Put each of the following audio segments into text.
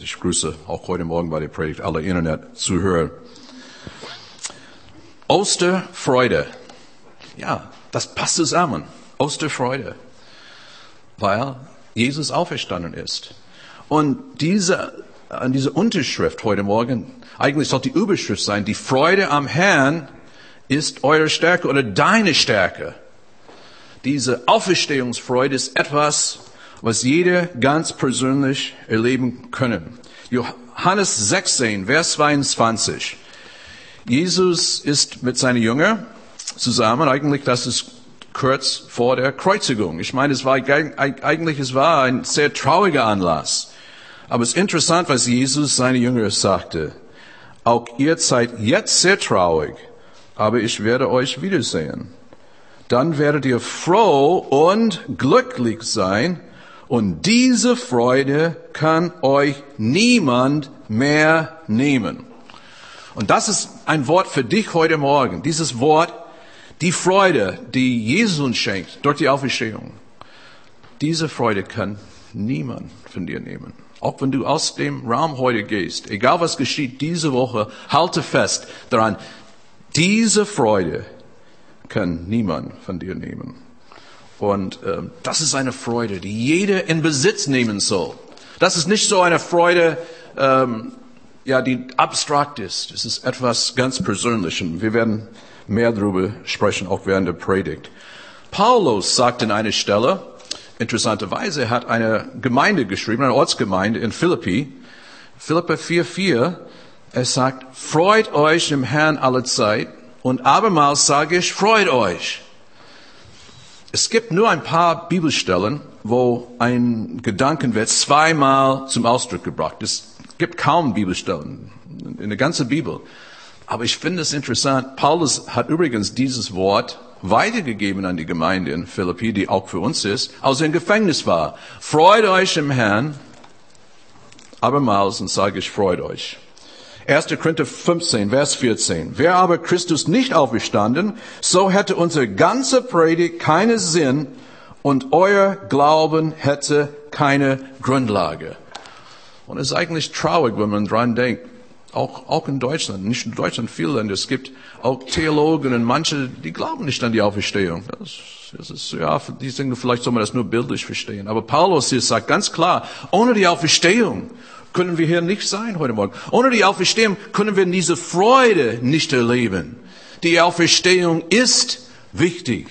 Ich grüße auch heute Morgen bei der Predigt alle Internet-Zuhörer. Osterfreude. Ja, das passt zusammen. Osterfreude. Weil Jesus auferstanden ist. Und diese, diese Unterschrift heute Morgen, eigentlich sollte die Überschrift sein, die Freude am Herrn ist eure Stärke oder deine Stärke. Diese Auferstehungsfreude ist etwas, was jeder ganz persönlich erleben können. Johannes 16, Vers 22. Jesus ist mit seinen Jüngern zusammen, eigentlich das ist kurz vor der Kreuzigung. Ich meine, es war eigentlich es war ein sehr trauriger Anlass. Aber es ist interessant, was Jesus seine Jünger sagte. Auch ihr seid jetzt sehr traurig, aber ich werde euch wiedersehen. Dann werdet ihr froh und glücklich sein, und diese Freude kann euch niemand mehr nehmen. Und das ist ein Wort für dich heute Morgen. Dieses Wort, die Freude, die Jesus uns schenkt durch die Auferstehung. Diese Freude kann niemand von dir nehmen. Auch wenn du aus dem Raum heute gehst, egal was geschieht diese Woche, halte fest daran, diese Freude kann niemand von dir nehmen. Und ähm, das ist eine Freude, die jeder in Besitz nehmen soll. Das ist nicht so eine Freude, ähm, ja, die abstrakt ist. Es ist etwas ganz Persönliches. Wir werden mehr darüber sprechen, auch während der Predigt. Paulus sagt in einer Stelle, interessanterweise, er hat eine Gemeinde geschrieben, eine Ortsgemeinde in Philippi, Philippa 4,4, er sagt, freut euch im Herrn alle Zeit und abermals sage ich, freut euch. Es gibt nur ein paar Bibelstellen, wo ein Gedankenwert zweimal zum Ausdruck gebracht ist. Es gibt kaum Bibelstellen in der ganzen Bibel. Aber ich finde es interessant. Paulus hat übrigens dieses Wort weitergegeben an die Gemeinde in Philippi, die auch für uns ist, als er im Gefängnis war. Freut euch im Herrn. Abermals und sage ich, freut euch. 1. Korinther 15, Vers 14. Wäre aber Christus nicht auferstanden, so hätte unser ganzer Predigt keinen Sinn und euer Glauben hätte keine Grundlage. Und es ist eigentlich traurig, wenn man dran denkt, auch, auch in Deutschland, nicht in Deutschland, viele Länder, es gibt auch Theologen und manche, die glauben nicht an die Auferstehung. Das, das ist, ja, die denken, vielleicht soll man das nur bildlich verstehen. Aber Paulus hier sagt ganz klar, ohne die Auferstehung können wir hier nicht sein heute Morgen. Ohne die Auferstehung können wir diese Freude nicht erleben. Die Auferstehung ist wichtig.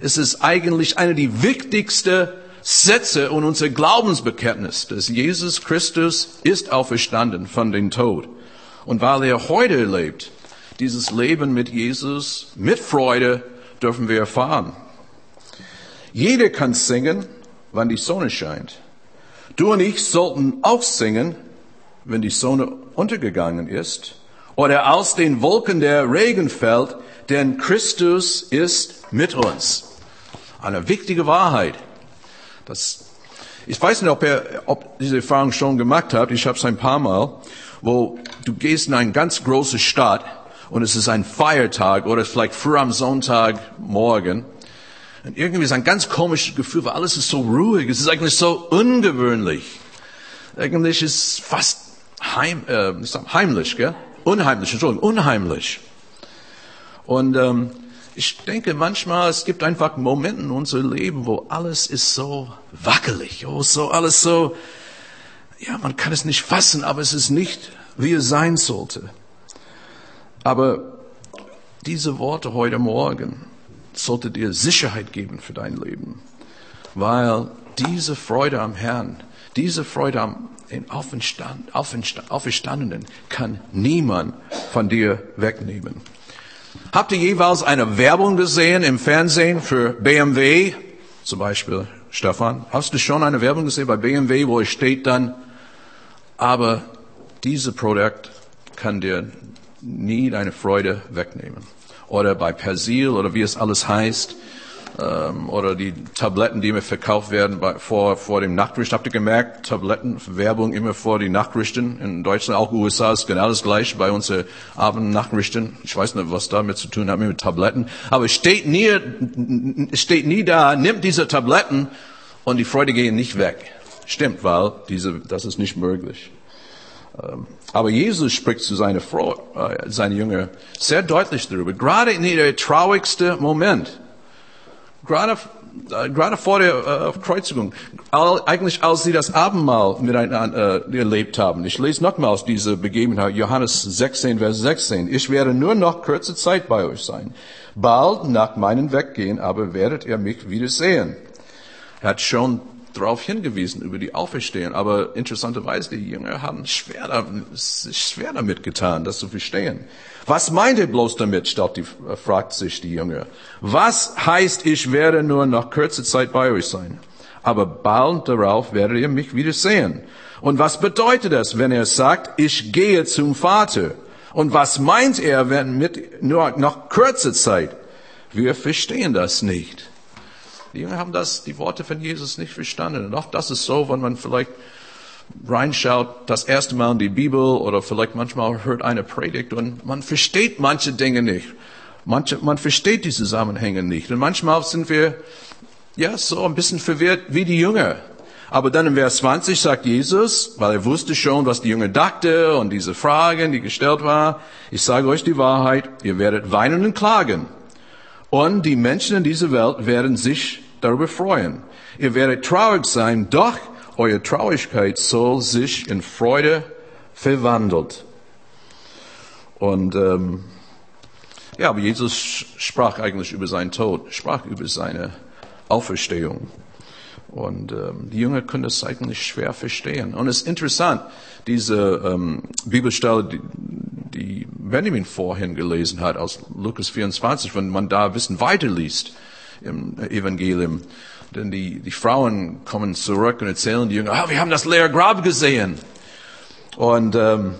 Es ist eigentlich eine der wichtigsten Sätze in unser Glaubensbekenntnis, dass Jesus Christus ist auferstanden von dem Tod. Und weil er heute lebt, dieses Leben mit Jesus, mit Freude, dürfen wir erfahren. Jeder kann singen, wann die Sonne scheint. Du und ich sollten auch singen, wenn die Sonne untergegangen ist oder aus den Wolken der Regen fällt, denn Christus ist mit uns. Eine wichtige Wahrheit. Das, ich weiß nicht, ob ihr ob diese Erfahrung schon gemacht habt. Ich habe es ein paar Mal, wo du gehst in eine ganz große Stadt und es ist ein Feiertag oder vielleicht früh am Sonntagmorgen und irgendwie ist ein ganz komisches Gefühl, weil alles ist so ruhig. Es ist eigentlich so ungewöhnlich. Eigentlich ist es fast heim, äh, heimlich, gell? Unheimlich, Entschuldigung, unheimlich. Und ähm, ich denke manchmal, es gibt einfach Momente in unserem Leben, wo alles ist so wackelig, oh, so alles so, ja, man kann es nicht fassen, aber es ist nicht, wie es sein sollte. Aber diese Worte heute Morgen, sollte dir Sicherheit geben für dein Leben. Weil diese Freude am Herrn, diese Freude am Auferstand, Auferstand, Auferstandenen kann niemand von dir wegnehmen. Habt ihr jeweils eine Werbung gesehen im Fernsehen für BMW? Zum Beispiel, Stefan, hast du schon eine Werbung gesehen bei BMW, wo es steht dann, aber diese Produkt kann dir nie deine Freude wegnehmen oder bei Persil oder wie es alles heißt, ähm, oder die Tabletten, die immer verkauft werden bei, vor, vor dem Nachtrichten. Habt ihr gemerkt, Tablettenwerbung immer vor die Nachrichten? In Deutschland, auch USA ist genau das gleiche bei unseren Abendnachrichten. Ich weiß nicht, was damit zu tun hat mit Tabletten. Aber steht nie, steht nie da, nimmt diese Tabletten und die Freude gehen nicht weg. Stimmt, weil diese, das ist nicht möglich. Aber Jesus spricht zu seiner Frau, äh, seine Jünger sehr deutlich darüber. Gerade in der traurigsten Moment. Gerade, äh, gerade vor der äh, Kreuzigung. Eigentlich als sie das Abendmahl miteinander äh, erlebt haben. Ich lese nochmals diese Begebenheit. Johannes 16, Vers 16. Ich werde nur noch kurze Zeit bei euch sein. Bald nach meinem Weggehen aber werdet ihr mich wiedersehen. Er hat schon darauf hingewiesen über die Auferstehung, aber interessanterweise die Jünger haben schwer, schwer damit getan, das zu verstehen. Was meint er bloß damit, die, fragt sich die Jünger. Was heißt, ich werde nur noch kurze Zeit bei euch sein? Aber bald darauf werdet ihr mich wieder sehen. Und was bedeutet das, wenn er sagt, ich gehe zum Vater? Und was meint er, wenn mit nur noch kurze Zeit? Wir verstehen das nicht. Die Jünger haben das, die Worte von Jesus nicht verstanden. Und oft das ist so, wenn man vielleicht reinschaut, das erste Mal in die Bibel oder vielleicht manchmal hört eine Predigt und man versteht manche Dinge nicht. Manche, man versteht die Zusammenhänge nicht. Und manchmal sind wir, ja, so ein bisschen verwirrt wie die Jünger. Aber dann im Vers 20 sagt Jesus, weil er wusste schon, was die Jünger dachte und diese Fragen, die gestellt war, ich sage euch die Wahrheit, ihr werdet weinen und klagen. Und die Menschen in dieser Welt werden sich darüber freuen. Ihr werdet traurig sein, doch eure Traurigkeit soll sich in Freude verwandelt. Und ähm, ja, aber Jesus sprach eigentlich über seinen Tod, sprach über seine Auferstehung. Und ähm, die Jünger können das eigentlich schwer verstehen. Und es ist interessant, diese ähm, Bibelstelle, die, die Benjamin vorhin gelesen hat aus Lukas 24, wenn man da ein bisschen weiterliest im Evangelium. Denn die, die Frauen kommen zurück und erzählen die Jünger, ah, wir haben das leere Grab gesehen. Und, ähm,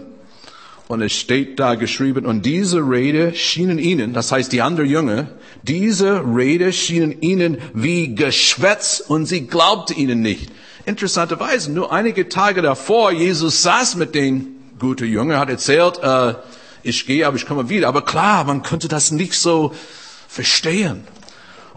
und es steht da geschrieben, und diese Rede schienen ihnen, das heißt die anderen Jünger, diese Rede schienen ihnen wie Geschwätz und sie glaubte ihnen nicht. Interessanterweise, nur einige Tage davor, Jesus saß mit den guten Jüngern, hat erzählt, äh, ich gehe, aber ich komme wieder. Aber klar, man könnte das nicht so verstehen.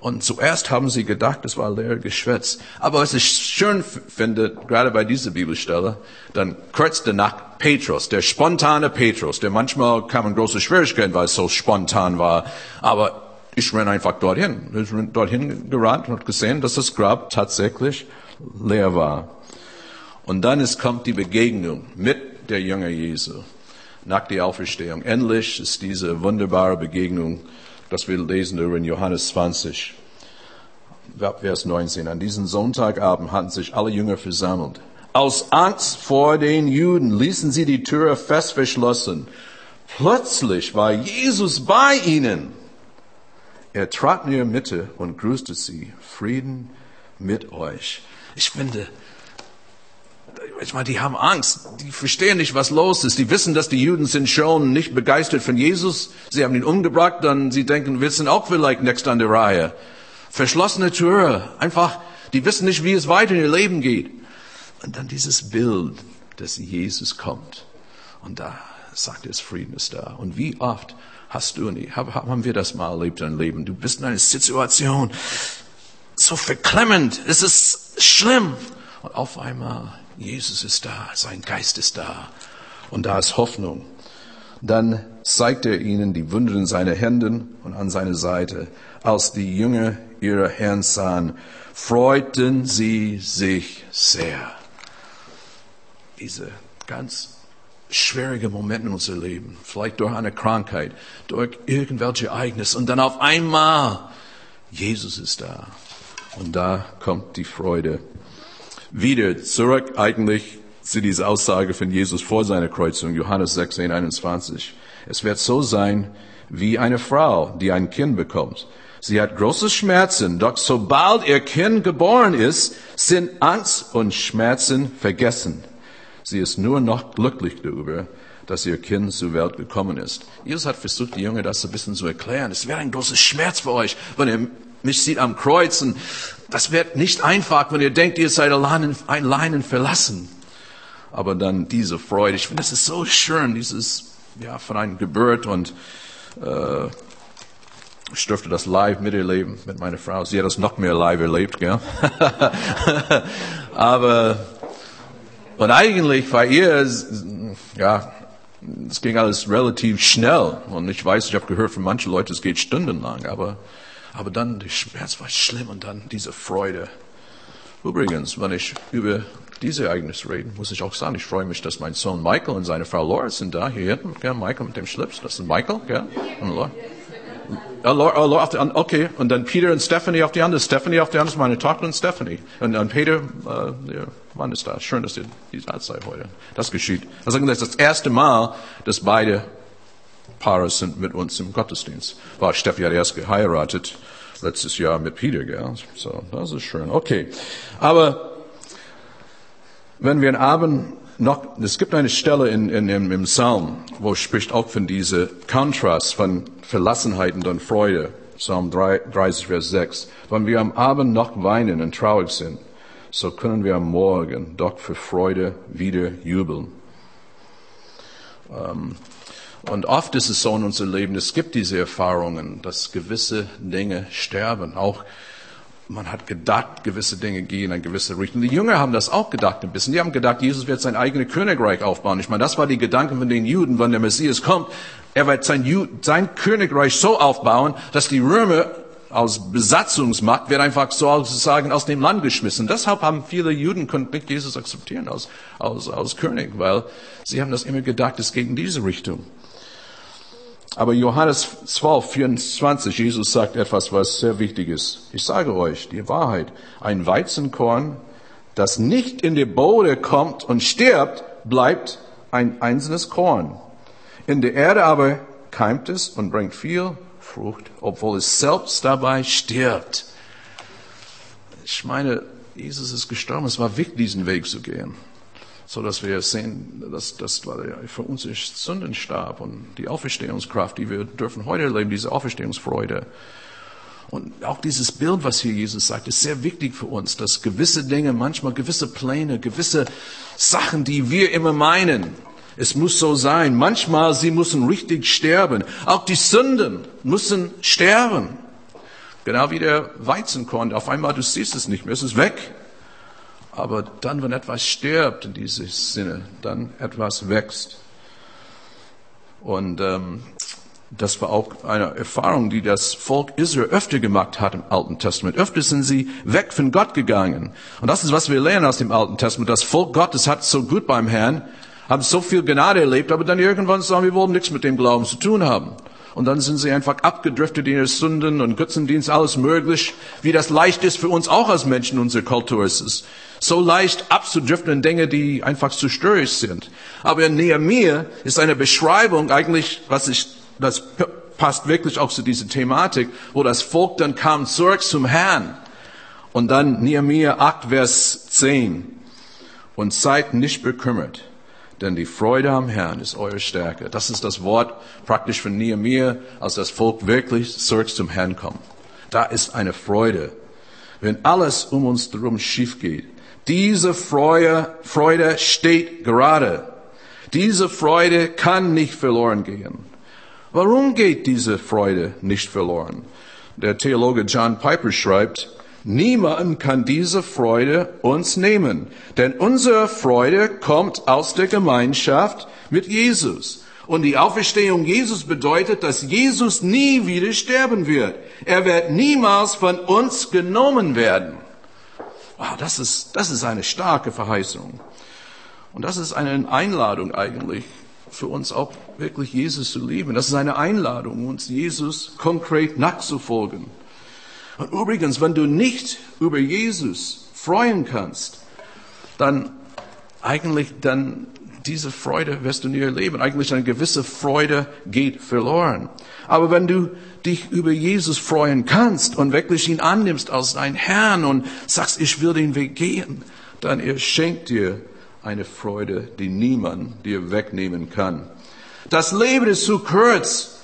Und zuerst haben sie gedacht, es war leer Geschwätz. Aber was ich schön finde, gerade bei dieser Bibelstelle, dann kurz danach Petrus, der spontane Petrus, der manchmal kamen große Schwierigkeiten, weil es so spontan war. Aber ich renn einfach dorthin. Ich bin dorthin gerannt und gesehen, dass das Grab tatsächlich leer war. Und dann ist, kommt die Begegnung mit der Jünger Jesu nach der Auferstehung. Endlich ist diese wunderbare Begegnung, das wir lesen in Johannes 20, Vers 19. An diesem Sonntagabend hatten sich alle Jünger versammelt. Aus Angst vor den Juden ließen sie die Tür fest verschlossen. Plötzlich war Jesus bei ihnen. Er trat in ihre Mitte und grüßte sie. Frieden mit euch. Ich finde, ich meine, die haben Angst. Die verstehen nicht, was los ist. Die wissen, dass die Juden sind schon nicht begeistert von Jesus. Sie haben ihn umgebracht, dann sie denken, wir sind auch vielleicht next an der Reihe. Verschlossene Tür. Einfach, die wissen nicht, wie es weiter in ihr Leben geht. Und dann dieses Bild, dass Jesus kommt. Und da sagt es, Frieden ist da. Und wie oft hast du haben wir das mal erlebt in deinem Leben? Du bist in einer Situation, so verklemmend, es ist schlimm. Und auf einmal Jesus ist da, sein Geist ist da und da ist Hoffnung. Dann zeigt er ihnen die Wunder in seinen Händen und an seiner Seite. Als die Jünger ihre Herrn sahen, freuten sie sich sehr. Diese ganz schwierige Momente in unserem Leben, vielleicht durch eine Krankheit, durch irgendwelche Ereignisse und dann auf einmal, Jesus ist da. Und da kommt die Freude wieder zurück eigentlich zu dieser Aussage von Jesus vor seiner Kreuzung, Johannes 16, 21. Es wird so sein wie eine Frau, die ein Kind bekommt. Sie hat große Schmerzen, doch sobald ihr Kind geboren ist, sind Angst und Schmerzen vergessen. Sie ist nur noch glücklich darüber, dass ihr Kind zur Welt gekommen ist. Jesus hat versucht, die Jünger das ein bisschen zu erklären. Es wäre ein großer Schmerz für euch, wenn ihr mich sieht am Kreuz und das wird nicht einfach, wenn ihr denkt, ihr seid allein, allein verlassen. Aber dann diese Freude, ich finde, das ist so schön, dieses, ja, von einer Geburt und, äh, ich durfte das live miterleben mit meiner Frau. Sie hat das noch mehr live erlebt, gell? Aber Und eigentlich war ihr, ja, es ging alles relativ schnell. Und ich weiß, ich habe gehört von manchen Leuten, es geht stundenlang. Aber, aber dann, der Schmerz war schlimm und dann diese Freude. Übrigens, wenn ich über diese Ereignisse rede, muss ich auch sagen, ich freue mich, dass mein Sohn Michael und seine Frau Laura sind da, hier hinten. Ja, Michael mit dem Schlips, das ist Michael, ja, und Laura. Die, okay, und dann Peter und Stephanie auf die andere. Stephanie auf die andere meine Tochter und Stephanie. Und dann Peter, äh, der Mann ist da. Schön, dass ihr die da seid heute. Das geschieht. Also das ist das erste Mal, dass beide Paare sind mit uns im Gottesdienst. War Steffi hat erst geheiratet letztes Jahr mit Peter, gell? So, das ist schön. Okay. Aber wenn wir einen Abend noch, es gibt eine Stelle in, in, im Psalm, wo spricht auch von diesem Kontrast von Verlassenheit und Freude. Psalm 30, Vers 6. Wenn wir am Abend noch weinen und traurig sind, so können wir am Morgen doch für Freude wieder jubeln. Ähm, und oft ist es so in unserem Leben, es gibt diese Erfahrungen, dass gewisse Dinge sterben. Auch man hat gedacht, gewisse Dinge gehen in eine gewisse Richtung. Die Jünger haben das auch gedacht ein bisschen. Die haben gedacht, Jesus wird sein eigenes Königreich aufbauen. Ich meine, das war die Gedanke von den Juden, wenn der Messias kommt. Er wird sein, sein Königreich so aufbauen, dass die Römer aus Besatzungsmacht wird einfach sozusagen aus dem Land geschmissen. Deshalb haben viele Juden konnten nicht Jesus akzeptieren als, als, als König, weil sie haben das immer gedacht, es geht in diese Richtung. Aber Johannes 12, 24, Jesus sagt etwas, was sehr wichtig ist. Ich sage euch die Wahrheit. Ein Weizenkorn, das nicht in die Bode kommt und stirbt, bleibt ein einzelnes Korn. In der Erde aber keimt es und bringt viel Frucht, obwohl es selbst dabei stirbt. Ich meine, Jesus ist gestorben. Es war wichtig, diesen Weg zu gehen so dass wir sehen, dass das für uns ist Sündenstab und die Auferstehungskraft, die wir dürfen heute erleben, diese Auferstehungsfreude. Und auch dieses Bild, was hier Jesus sagt, ist sehr wichtig für uns, dass gewisse Dinge, manchmal gewisse Pläne, gewisse Sachen, die wir immer meinen, es muss so sein. Manchmal, sie müssen richtig sterben. Auch die Sünden müssen sterben. Genau wie der Weizenkorn. Auf einmal, du siehst es nicht mehr, es ist weg. Aber dann, wenn etwas stirbt in diesem Sinne, dann etwas wächst. Und ähm, das war auch eine Erfahrung, die das Volk Israel öfter gemacht hat im Alten Testament. Öfter sind sie weg von Gott gegangen. Und das ist, was wir lernen aus dem Alten Testament. Das Volk Gottes hat so gut beim Herrn, haben so viel Gnade erlebt, aber dann irgendwann sagen, wir wollen nichts mit dem Glauben zu tun haben. Und dann sind sie einfach abgedriftet in ihre Sünden und Götzendienst, alles möglich, wie das leicht ist für uns auch als Menschen in unserer Kultur. Es ist so leicht abzudriften in Dinge, die einfach zu störrisch sind. Aber in Nehemiah ist eine Beschreibung eigentlich, was ich, das passt wirklich auch zu dieser Thematik, wo das Volk dann kam zurück zum Herrn. Und dann Nehemiah 8, Vers 10. Und seid nicht bekümmert denn die Freude am Herrn ist eure Stärke. Das ist das Wort praktisch von Nehemiah, als das Volk wirklich zurück zum Herrn kommt. Da ist eine Freude. Wenn alles um uns herum schief geht, diese Freude, Freude steht gerade. Diese Freude kann nicht verloren gehen. Warum geht diese Freude nicht verloren? Der Theologe John Piper schreibt, Niemand kann diese Freude uns nehmen, denn unsere Freude kommt aus der Gemeinschaft mit Jesus. Und die Auferstehung Jesus bedeutet, dass Jesus nie wieder sterben wird. Er wird niemals von uns genommen werden. Wow, das ist, das ist eine starke Verheißung. Und das ist eine Einladung eigentlich für uns auch wirklich Jesus zu lieben. Das ist eine Einladung, uns Jesus konkret nachzufolgen. Und übrigens, wenn du nicht über Jesus freuen kannst, dann eigentlich dann diese Freude wirst du nie erleben. Eigentlich eine gewisse Freude geht verloren. Aber wenn du dich über Jesus freuen kannst und wirklich ihn annimmst als dein Herrn und sagst, ich will den Weg gehen, dann er schenkt dir eine Freude, die niemand dir wegnehmen kann. Das Leben ist zu kurz,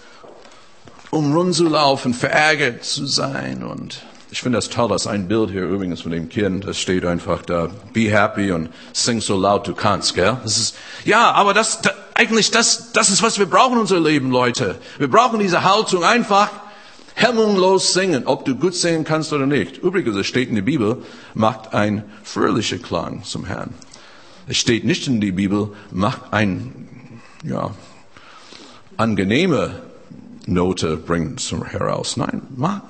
um rumzulaufen, verärgert zu sein. Und ich finde das toll, dass ein Bild hier übrigens von dem Kind, das steht einfach da, be happy und sing so laut du kannst, gell? Das ist, ja, aber das, das eigentlich, das, das ist, was wir brauchen in unser Leben, Leute. Wir brauchen diese Haltung einfach, hemmungslos singen, ob du gut singen kannst oder nicht. Übrigens, es steht in der Bibel, macht ein fröhlicher Klang zum Herrn. Es steht nicht in die Bibel, mach ein, ja, angenehme Note bringen zum heraus. Nein, mach,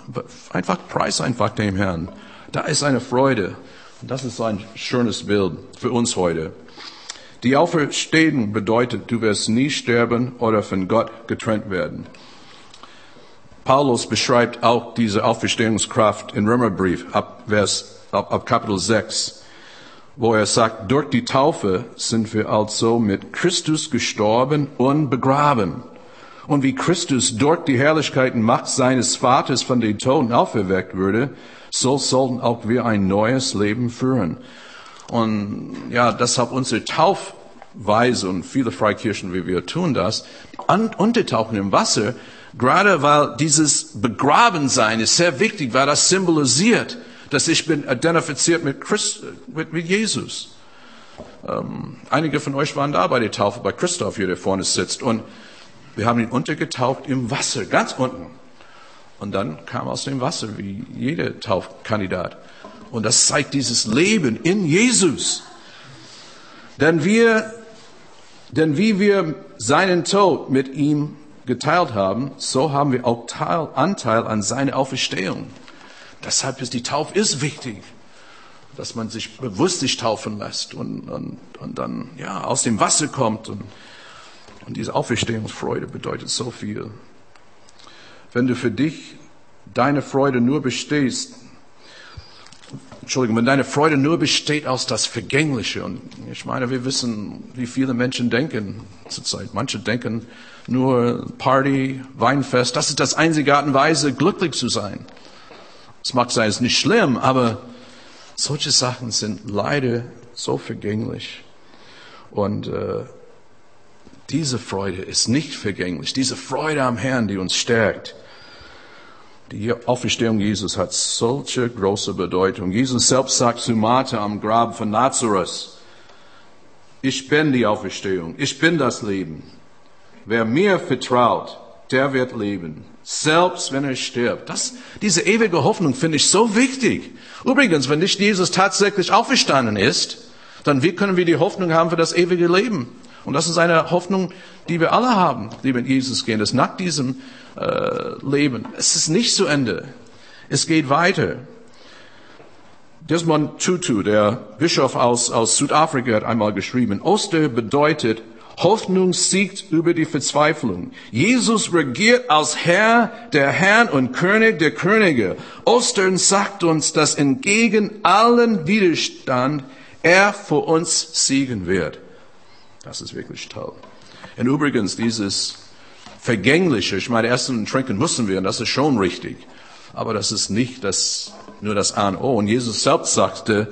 einfach preis einfach dem Herrn. Da ist eine Freude. Das ist ein schönes Bild für uns heute. Die Auferstehung bedeutet, du wirst nie sterben oder von Gott getrennt werden. Paulus beschreibt auch diese Auferstehungskraft in Römerbrief ab Vers, ab, ab Kapitel 6, wo er sagt, durch die Taufe sind wir also mit Christus gestorben und begraben. Und wie Christus durch die Herrlichkeit und Macht seines Vaters von den Toten auferweckt würde, so sollten auch wir ein neues Leben führen. Und ja, deshalb unsere Taufweise und viele Freikirchen, wie wir tun das, untertauchen im Wasser, gerade weil dieses Begrabensein ist sehr wichtig, weil das symbolisiert, dass ich bin identifiziert mit, Christ, mit, mit Jesus. Ähm, einige von euch waren da bei der Taufe, bei Christoph hier, der vorne sitzt. Und wir haben ihn untergetaucht im Wasser, ganz unten. Und dann kam aus dem Wasser, wie jeder Taufkandidat. Und das zeigt dieses Leben in Jesus. Denn wir, denn wie wir seinen Tod mit ihm geteilt haben, so haben wir auch Teil, Anteil an seiner Auferstehung. Deshalb ist die Taufe ist wichtig, dass man sich bewusst sich taufen lässt und, und, und dann ja aus dem Wasser kommt und und diese Auferstehungsfreude bedeutet so viel. Wenn du für dich deine Freude nur bestehst, Entschuldigung, wenn deine Freude nur besteht aus das Vergängliche, und ich meine, wir wissen, wie viele Menschen denken zurzeit. Manche denken nur Party, Weinfest, das ist das einzige Art und Weise, glücklich zu sein. Es mag sein, es ist nicht schlimm, aber solche Sachen sind leider so vergänglich. Und äh, diese Freude ist nicht vergänglich. Diese Freude am Herrn, die uns stärkt. Die Auferstehung Jesus hat solche große Bedeutung. Jesus selbst sagt zu Martha am Grab von Nazareth, ich bin die Auferstehung, ich bin das Leben. Wer mir vertraut, der wird leben, selbst wenn er stirbt. Das, diese ewige Hoffnung finde ich so wichtig. Übrigens, wenn nicht Jesus tatsächlich auferstanden ist, dann wie können wir die Hoffnung haben für das ewige Leben? Und das ist eine Hoffnung, die wir alle haben, die mit Jesus gehen, dass nach diesem äh, Leben, es ist nicht zu Ende. Es geht weiter. Desmond Tutu, der Bischof aus, aus Südafrika, hat einmal geschrieben, Oster bedeutet, Hoffnung siegt über die Verzweiflung. Jesus regiert als Herr der Herrn und König der Könige. Ostern sagt uns, dass entgegen allen Widerstand er für uns siegen wird. Das ist wirklich toll. Und übrigens, dieses Vergängliche, ich meine, essen und trinken müssen wir, und das ist schon richtig. Aber das ist nicht das, nur das A und O. Und Jesus selbst sagte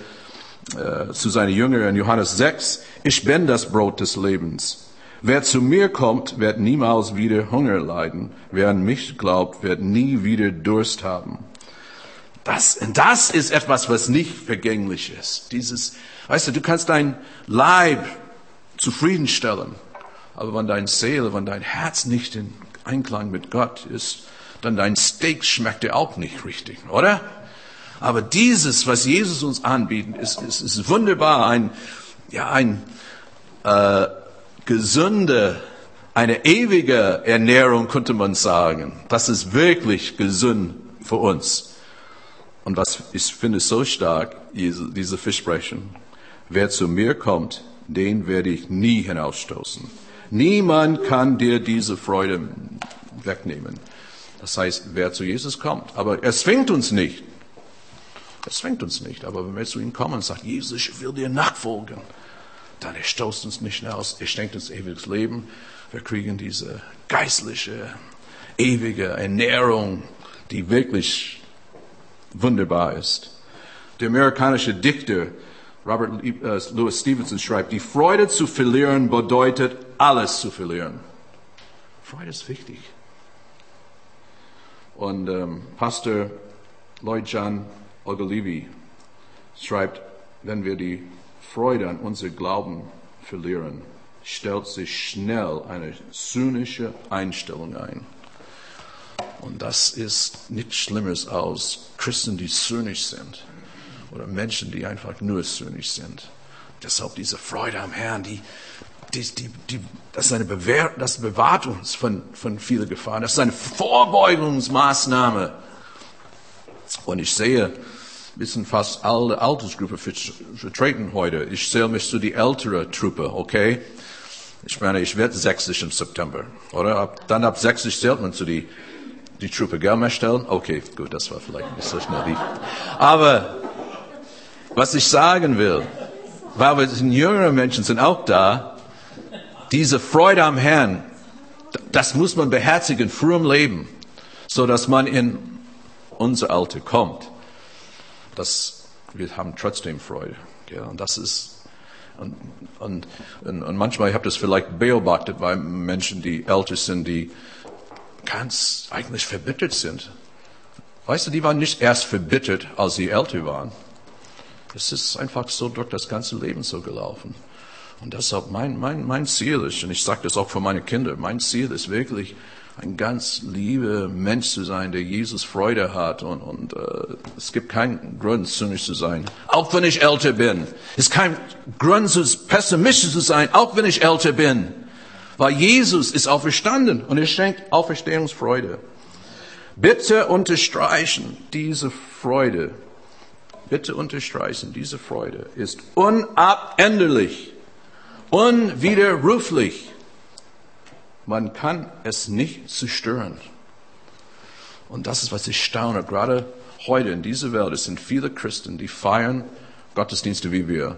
äh, zu seinen Jüngern in Johannes 6, ich bin das Brot des Lebens. Wer zu mir kommt, wird niemals wieder Hunger leiden. Wer an mich glaubt, wird nie wieder Durst haben. Das, das ist etwas, was nicht vergänglich ist. Dieses, weißt du, du kannst dein Leib zufriedenstellen. Aber wenn deine Seele, wenn dein Herz nicht in Einklang mit Gott ist, dann dein Steak schmeckt dir auch nicht richtig, oder? Aber dieses, was Jesus uns anbietet, ist, ist, ist wunderbar. Ein, ja, ein äh, gesunde, eine ewige Ernährung, könnte man sagen. Das ist wirklich gesund für uns. Und was ich finde so stark, diese, diese Versprechen. Wer zu mir kommt, den werde ich nie hinausstoßen. Niemand kann dir diese Freude wegnehmen. Das heißt, wer zu Jesus kommt. Aber er zwingt uns nicht. Er zwingt uns nicht. Aber wenn wir zu ihm kommen und sagen, Jesus, ich will dir nachfolgen, dann er stoßt uns nicht hinaus. Er schenkt uns ewiges Leben. Wir kriegen diese geistliche, ewige Ernährung, die wirklich wunderbar ist. Der amerikanische Dichter Robert äh, Louis Stevenson schreibt, die Freude zu verlieren bedeutet, alles zu verlieren. Freude ist wichtig. Und ähm, Pastor Lloyd John Ogilvy schreibt, wenn wir die Freude an unser Glauben verlieren, stellt sich schnell eine zynische Einstellung ein. Und das ist nichts Schlimmes als Christen, die zynisch sind oder Menschen, die einfach nur zynisch sind. deshalb diese Freude am Herrn, die, die, die, die, das, ist eine Bewehr, das bewahrt uns von, von vielen Gefahren. Das ist eine Vorbeugungsmaßnahme. Und ich sehe, wir sind fast alle Altersgruppe vertreten heute. Ich zähle mich zu die ältere Truppe, okay? Ich meine, ich werde 60 im September, oder? Ab, dann ab 60 zählt man zu die, die Truppe, gell? Okay, gut, das war vielleicht nicht so schnell. Aber, was ich sagen will, weil wir sind jüngere Menschen sind auch da, diese Freude am Herrn, das muss man beherzigen, früh im Leben, so dass man in unser Alter kommt. Das, wir haben trotzdem Freude. Ja, und das ist und, und, und manchmal, ich das vielleicht beobachtet bei Menschen, die älter sind, die ganz eigentlich verbittert sind. Weißt du, die waren nicht erst verbittert, als sie älter waren. Es ist einfach so durch das ganze Leben so gelaufen. Und deshalb mein, mein, mein Ziel ist, und ich sage das auch für meine Kinder, mein Ziel ist wirklich, ein ganz lieber Mensch zu sein, der Jesus Freude hat. Und, und äh, es gibt keinen Grund, zynisch zu sein, auch wenn ich älter bin. Es ist kein Grund, pessimistisch zu sein, auch wenn ich älter bin. Weil Jesus ist auferstanden und er schenkt Auferstehungsfreude. Bitte unterstreichen diese Freude. Bitte unterstreichen, diese Freude ist unabänderlich, unwiderruflich. Man kann es nicht zerstören. Und das ist, was ich staune. Gerade heute in dieser Welt, es sind viele Christen, die feiern Gottesdienste wie wir.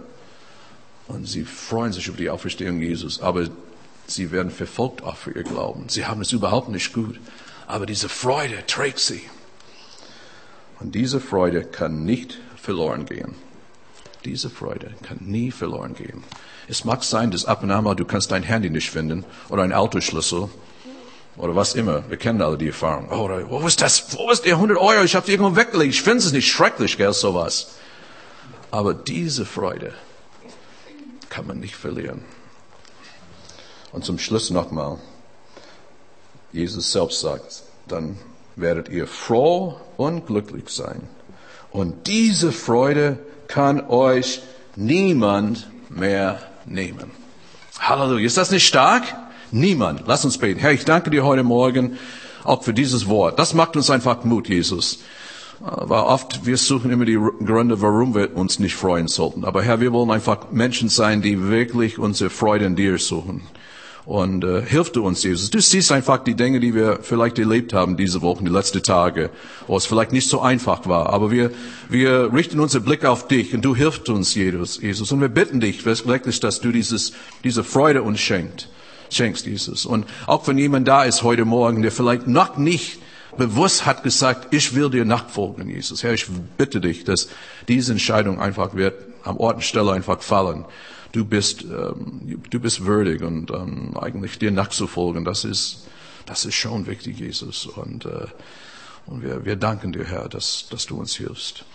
Und sie freuen sich über die Auferstehung Jesus. Aber sie werden verfolgt auch für ihr Glauben. Sie haben es überhaupt nicht gut. Aber diese Freude trägt sie. Und diese Freude kann nicht verloren gehen. Diese Freude kann nie verloren gehen. Es mag sein, dass ab und an mal du kannst dein Handy nicht finden oder ein Autoschlüssel oder was immer. Wir kennen alle die Erfahrung. Oh, wo ist das? Wo ist der 100 Euro? Ich habe die irgendwo weggelegt. Ich finde es nicht schrecklich, gell, sowas. Aber diese Freude kann man nicht verlieren. Und zum Schluss nochmal. Jesus selbst sagt, dann werdet ihr froh und glücklich sein. Und diese Freude kann euch niemand mehr nehmen. Halleluja. Ist das nicht stark? Niemand. Lass uns beten. Herr, ich danke dir heute Morgen auch für dieses Wort. Das macht uns einfach Mut, Jesus. Weil oft, wir suchen immer die Gründe, warum wir uns nicht freuen sollten. Aber Herr, wir wollen einfach Menschen sein, die wirklich unsere Freude in dir suchen. Und äh, hilf du uns, Jesus. Du siehst einfach die Dinge, die wir vielleicht erlebt haben diese Wochen, die letzten Tage, wo es vielleicht nicht so einfach war. Aber wir, wir richten unseren Blick auf dich und du hilfst uns, Jesus. Und wir bitten dich wirklich, dass du dieses, diese Freude uns schenkt, schenkst, Jesus. Und auch wenn jemand da ist heute Morgen, der vielleicht noch nicht bewusst hat gesagt, ich will dir nachfolgen, Jesus. Herr, ich bitte dich, dass diese Entscheidung einfach wird am Ort und Stelle einfach fallen du bist, ähm, du bist würdig und ähm, eigentlich dir nachzufolgen, das ist, das ist schon wichtig, Jesus. Und, äh, und wir, wir danken dir, Herr, dass, dass du uns hilfst.